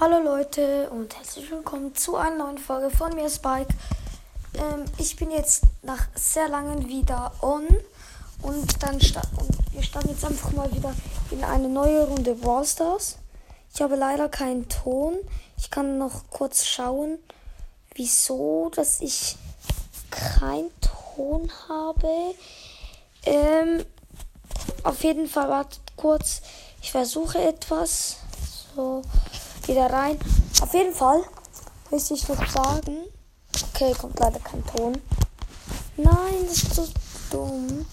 Hallo Leute und herzlich willkommen zu einer neuen Folge von mir, Spike. Ähm, ich bin jetzt nach sehr langem wieder on und dann und wir starten jetzt einfach mal wieder in eine neue Runde Brawl Stars. Ich habe leider keinen Ton. Ich kann noch kurz schauen, wieso, dass ich keinen Ton habe. Ähm, auf jeden Fall wartet kurz. Ich versuche etwas. So wieder rein. Auf jeden Fall möchte ich noch sagen. Okay, kommt leider kein Ton. Nein, das ist so dumm.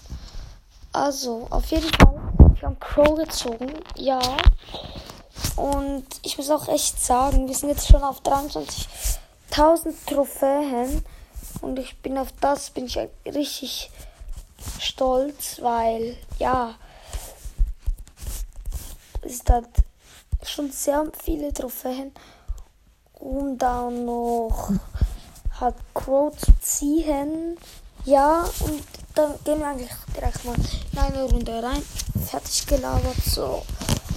Also, auf jeden Fall. Wir haben Crow gezogen. Ja. Und ich muss auch echt sagen, wir sind jetzt schon auf 23.000 Trophäen. Und ich bin auf das, bin ich richtig stolz, weil, ja, ist halt schon sehr viele Trophäen, um dann noch halt Crow zu ziehen. Ja, und dann gehen wir eigentlich direkt mal in eine Runde rein. Fertig gelabert. So.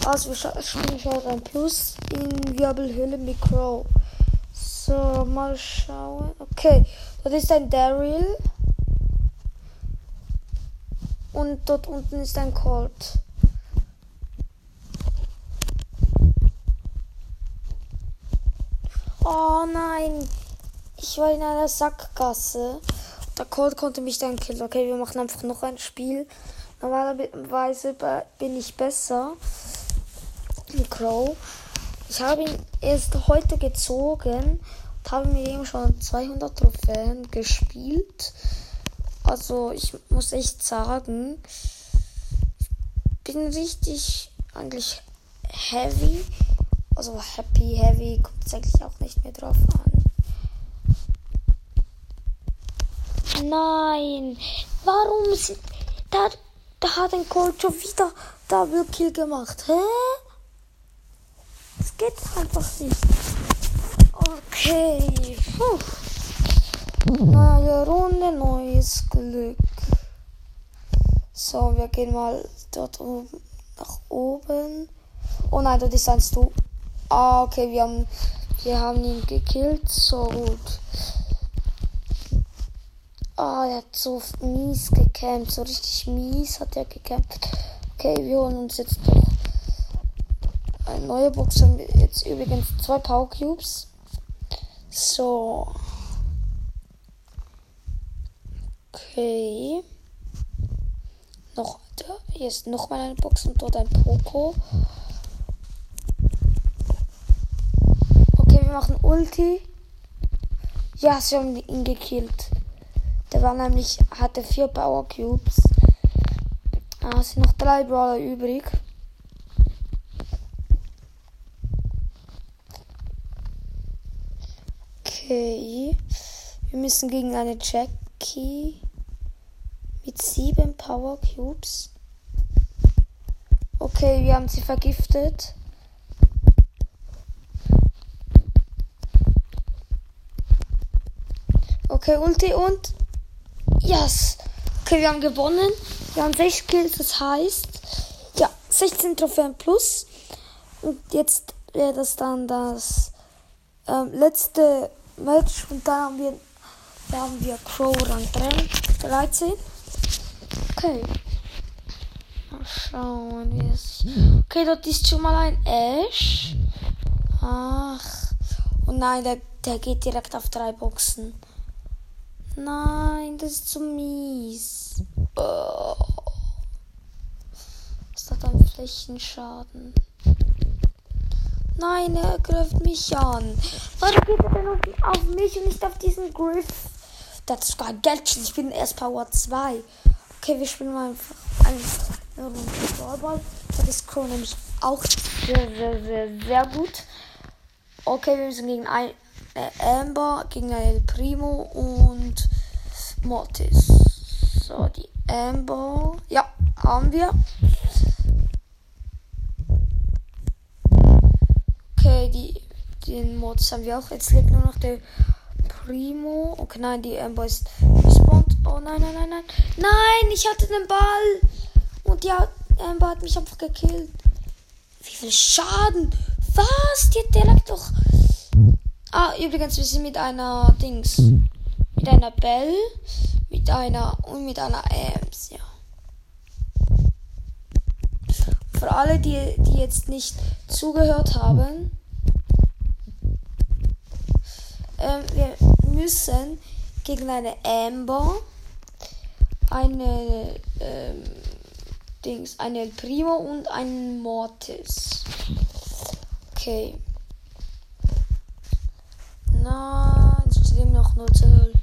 Also wir spielen schon ein Plus in Wirbelhöhle mit Crow. So, mal schauen. Okay, das ist ein Daryl. Und dort unten ist ein Colt. Oh nein. Ich war in einer Sackgasse. Der Colt konnte mich dann killen. Okay, wir machen einfach noch ein Spiel. Normalerweise bin ich besser. Crow. Ich habe ihn erst heute gezogen und habe mit ihm schon 200 Trophäen gespielt. Also ich muss echt sagen, ich bin richtig eigentlich heavy. Also happy, heavy kommt es eigentlich auch nicht mehr drauf an. Nein, warum sind da, da hat ein Colt schon wieder Double Kill gemacht? Hä? Das geht einfach nicht. Okay. Puh. Neue Runde, neues Glück. So, wir gehen mal dort oben nach oben. Oh nein, das ist eins du. Ah, okay, wir haben, wir haben ihn gekillt. So gut. Ah, er hat so mies gekämpft. So richtig mies hat er gekämpft. Okay, wir holen uns jetzt noch eine neue Box. Haben jetzt übrigens zwei Power Cubes. So. Okay. Noch, hier ist noch mal eine Box und dort ein Poco. Wir machen Ulti. Ja, sie haben ihn gekillt. Der war nämlich, hatte vier Power Cubes. Ah, es sind noch drei Brawler übrig. Okay. Wir müssen gegen eine Jackie mit sieben Power Cubes. Okay, wir haben sie vergiftet. Okay, Ulti und. Yes! Okay, wir haben gewonnen. Wir haben 6 Kills, das heißt. Ja, 16 Trophäen plus. Und jetzt wäre das dann das ähm, letzte Match. Und dann haben wir, da haben wir Crow Rang 13. Okay. Mal schauen, wie es. Okay, dort ist schon mal ein Ash. Ach. Und nein, der, der geht direkt auf drei Boxen. Nein, das ist zu mies. Oh. Was hat ein Flächenschaden? Nein, er greift mich an. Warum geht er denn auf, mich und nicht auf diesen Griff? Das ist sogar Geldchen. Ich bin erst Power 2. Okay, wir spielen mal einfach eine Runde Ballball. Das ist Crow nämlich auch sehr, sehr, sehr, sehr gut. Okay, wir müssen gegen ein äh, Amber, gegen El Primo und Mortis. So, die Amber. Ja, haben wir. Okay, die, den Mortis haben wir auch. Jetzt lebt nur noch der Primo. Okay, nein, die Amber ist respawned. Oh nein, nein, nein, nein. Nein, ich hatte den Ball. Und ja, Amber hat mich einfach gekillt. Wie viel Schaden? Was? Die hat direkt doch. Ah, übrigens, wir sind mit einer Dings. Mit einer Bell, mit einer und mit einer Ems, ja. Für alle, die, die jetzt nicht zugehört haben, ähm, wir müssen gegen eine Amber, eine ähm, Dings, eine Primo und einen Mortis. Okay. Nein, es steht noch 0 zu 0.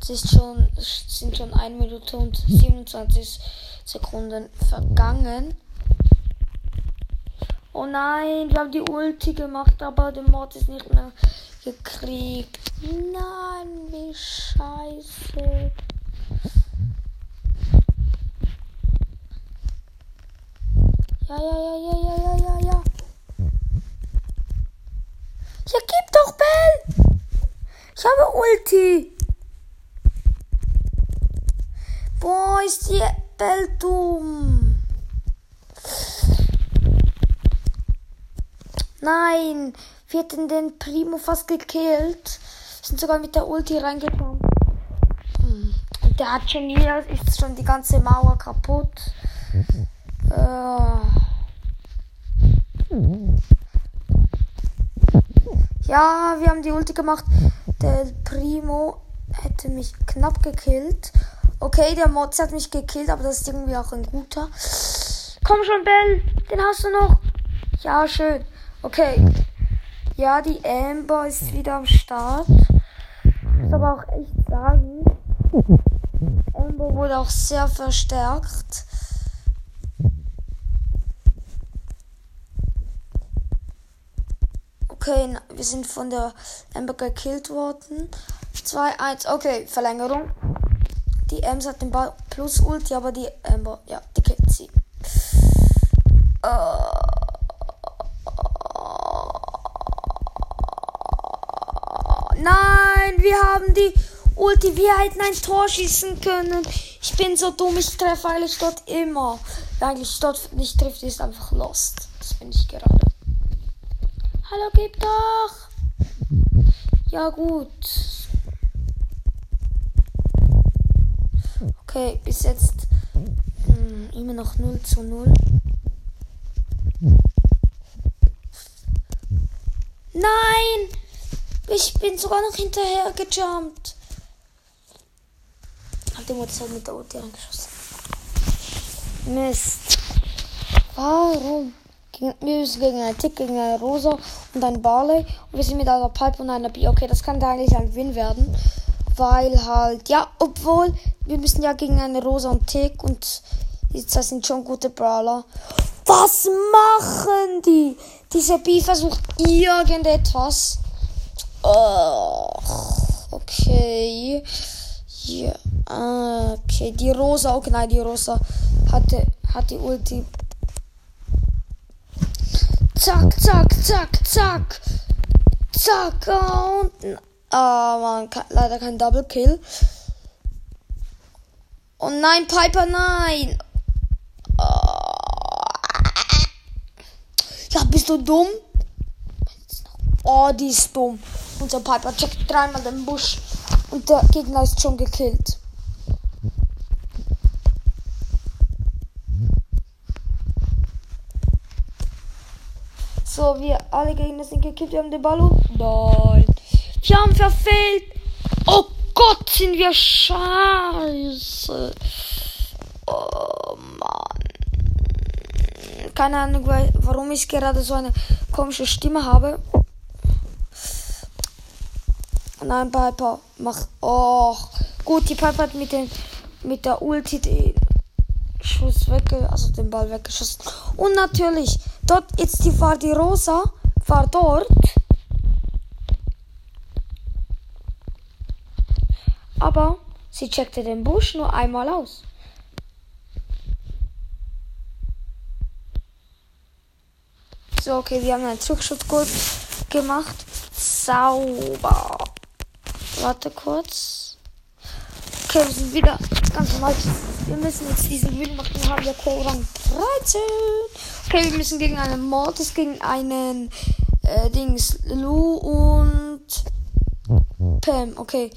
Es ist schon, sind schon 1 Minute und 27 Sekunden vergangen. Oh nein, wir haben die Ulti gemacht, aber der Mord ist nicht mehr gekriegt. Nein, wie scheiße. Ja, ja, ja, ja, ja, ja. Ja, gib doch Bell! Ich habe Ulti. Boah, ist die Bell dumm. Nein, wir hätten den Primo fast gekillt. Sind sogar mit der Ulti reingekommen. Hm. Und der hat schon hier, ist schon die ganze Mauer kaputt. Äh. Ja, wir haben die Ulti gemacht. Der Primo hätte mich knapp gekillt. Okay, der Mods hat mich gekillt, aber das ist irgendwie auch ein guter. Komm schon, Bell. Den hast du noch. Ja, schön. Okay. Ja, die Amber ist wieder am Start. Muss aber auch echt sagen, Amber wurde auch sehr verstärkt. Okay, wir sind von der Amber gekillt worden. 2-1. Okay, Verlängerung. Die Ems hat den Ball plus Ulti, aber die Amber, ja, die killt sie. Uh. Nein, wir haben die Ulti. Wir hätten ein Tor schießen können. Ich bin so dumm, ich treffe eigentlich dort immer. Eigentlich dort nicht trifft, ist einfach lost. Das bin ich gerade. Hallo, gib doch. Ja, gut. Okay, bis jetzt hm, immer noch 0 zu 0. Nein! Ich bin sogar noch hinterher gejumpt. Hat die Mutter mit der Ulti angeschossen. Mist. Warum? Müssen gegen einen Tick, gegen eine Rosa und einen Barley. Und wir sind mit einer Pipe und einer B. Okay, das kann da eigentlich ein Win werden. Weil halt, ja, obwohl, wir müssen ja gegen eine Rosa und Tick und das sind schon gute Brawler. Was machen die? Diese B versucht irgendetwas. Oh, okay. Ja, okay. Die Rosa, okay, nein, die Rosa hatte, hat die Ulti. Zack, zack, zack, zack. Zack, und. Ah, man, leider kein Double Kill. Oh nein, Piper, nein. Oh. Ja, bist du dumm? Oh, die ist dumm. Unser Piper checkt dreimal den Busch und der Gegner ist schon gekillt. So, wir alle Gegner sind gekillt. Wir haben den Ball und nein. Wir haben verfehlt. Oh Gott, sind wir scheiße. Oh Mann. Keine Ahnung, warum ich gerade so eine komische Stimme habe. Nein, Piper, mach. Oh, gut, die Piper hat mit, den, mit der Ulti den Schuss wegge, also den Ball weggeschossen. Und natürlich, dort jetzt die war die Rosa, war dort. Aber sie checkte den Busch nur einmal aus. So, okay, wir haben einen Zugschutz gemacht. Sauber. Warte kurz. Okay, wir sind wieder ganz normal. Wir müssen jetzt diesen Win machen. Wir haben ja Rang 13. Okay, wir müssen gegen einen Mortis, gegen einen äh, Dings, Lou und Pam. Okay.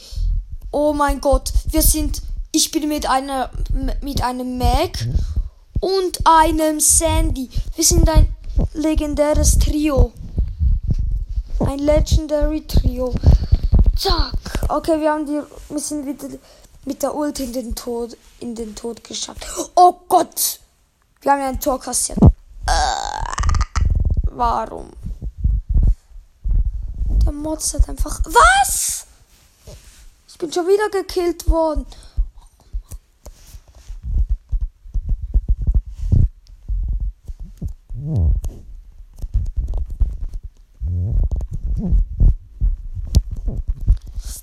Oh mein Gott, wir sind. Ich bin mit einer mit einem Mac und einem Sandy. Wir sind ein legendäres Trio. Ein Legendary Trio. Zack. Okay, wir haben die. Wir sind wieder mit der Ult in den Tod in den Tod geschafft. Oh Gott! Wir haben ja ein Tor kassiert. Äh, warum? Der Mods hat einfach. Was? Ich bin schon wieder gekillt worden.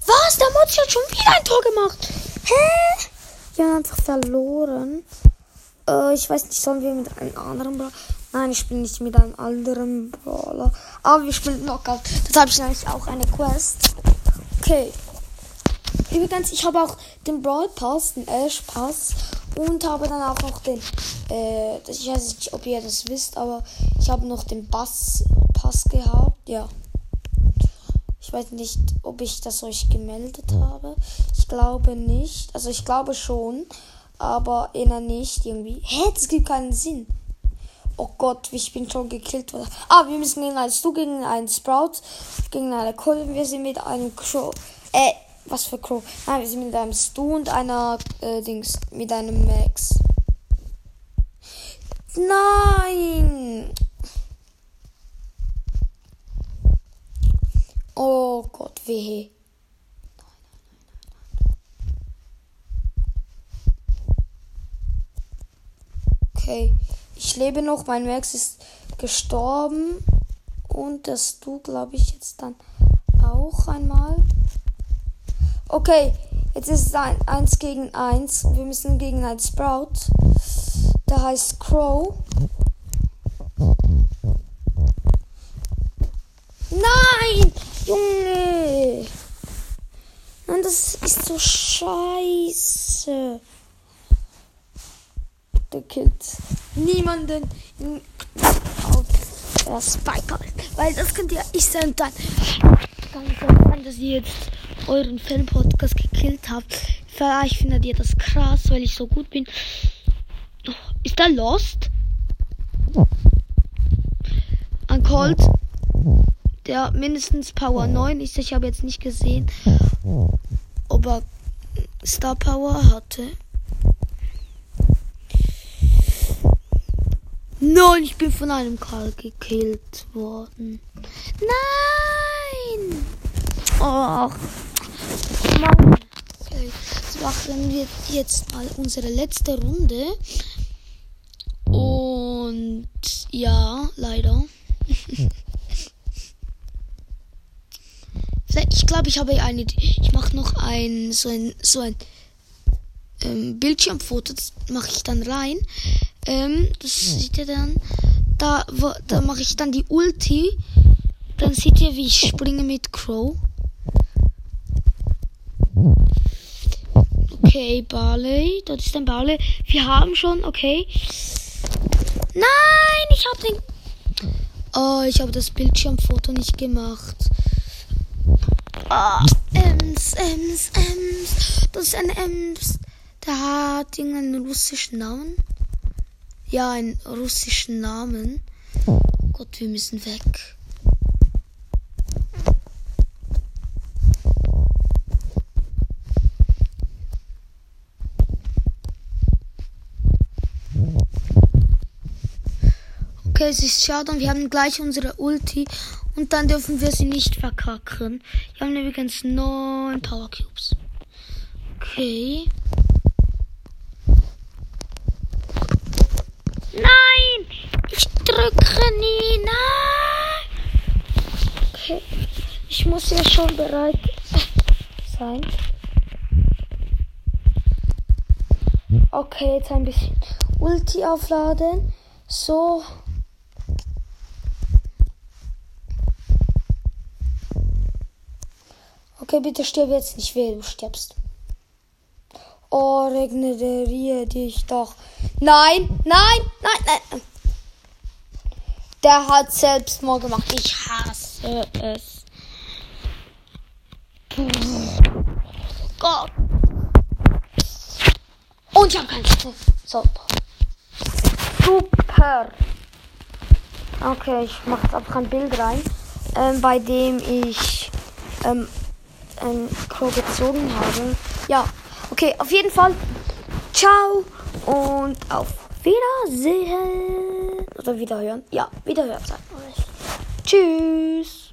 Was? Der Mods hat schon wieder ein Tor gemacht. Hä? Wir haben einfach verloren. Äh, ich weiß nicht, sollen wir mit einem anderen Brawler. Nein, ich spiele nicht mit einem anderen Brawler. Aber wir spielen Knockout. Das habe ich eigentlich auch eine Quest. Okay. Übrigens, ich habe auch den Brawl Pass, den Ash Pass. Und habe dann auch noch den. Äh, ich weiß nicht, ob ihr das wisst, aber ich habe noch den Bass Pass gehabt. Ja. Ich weiß nicht, ob ich das euch gemeldet habe. Ich glaube nicht. Also ich glaube schon aber eher nicht irgendwie. Hä, das gibt keinen Sinn. Oh Gott, ich bin schon gekillt worden. Ah, wir müssen gegen einen Stu, gegen einen Sprout, gegen eine Kolben. Wir sind mit einem Crow. Äh, was für Crow? Nein, wir sind mit einem Stu und einer äh, Dings. Mit einem Max. Nein! Oh Gott, wehe. Okay, ich lebe noch. Mein Max ist gestorben. Und das du, glaube ich, jetzt dann auch einmal. Okay, jetzt ist es ein, eins gegen eins. Wir müssen gegen ein Sprout. Der heißt Crow. Nein! Junge! Nein, das ist so scheiße gekillt. Niemanden auf das Spike Weil das könnte ja ich sein. Dann kann es sein, dass ihr jetzt euren Fan-Podcast gekillt habt. Vielleicht findet ihr das krass, weil ich so gut bin. Ist da Lost? Ein Colt, der mindestens Power 9 ist. Ich habe jetzt nicht gesehen, ob er Star Power hatte. Nein, ich bin von einem Karl gekillt worden. Nein! Ach, Mann. Okay, machen wir jetzt mal unsere letzte Runde. Und ja, leider. ich glaube, ich habe eine. Ich mache noch ein so ein so ein ähm, Bildschirmfoto. Das mache ich dann rein. Ähm, das seht ihr dann. Da, wo, da mache ich dann die Ulti. Dann seht ihr, wie ich springe mit Crow. Okay, Barley. Dort ist ein Barley. Wir haben schon, okay. Nein, ich habe den. Oh, ich habe das Bildschirmfoto nicht gemacht. Oh, Ems, Ems, Ems. Das ist ein Ems. Der hat irgendeinen russischen Namen ja einen russischen Namen. Oh Gott, wir müssen weg. Okay, es ist schade und wir haben gleich unsere Ulti und dann dürfen wir sie nicht verkacken. Wir haben übrigens neun Power Cubes. Okay. Nein! Ich drücke nie. Nein! Okay. Ich muss ja schon bereit sein. Okay, jetzt ein bisschen Ulti aufladen. So. Okay, bitte stirb jetzt nicht, weh, du stirbst. Oh, regeneriere dich doch. Nein, nein, nein, nein. Der hat Selbstmord gemacht. Ich hasse es. Gott. Und ich habe keinen Schuss. So. Super. Okay, ich mache jetzt einfach ein Bild rein, ähm, bei dem ich ähm, ein Crow gezogen habe. Ja, okay, auf jeden Fall. Ciao und auf Wiedersehen. Oder Wiederhören. Ja, Wiederhören. Tschüss.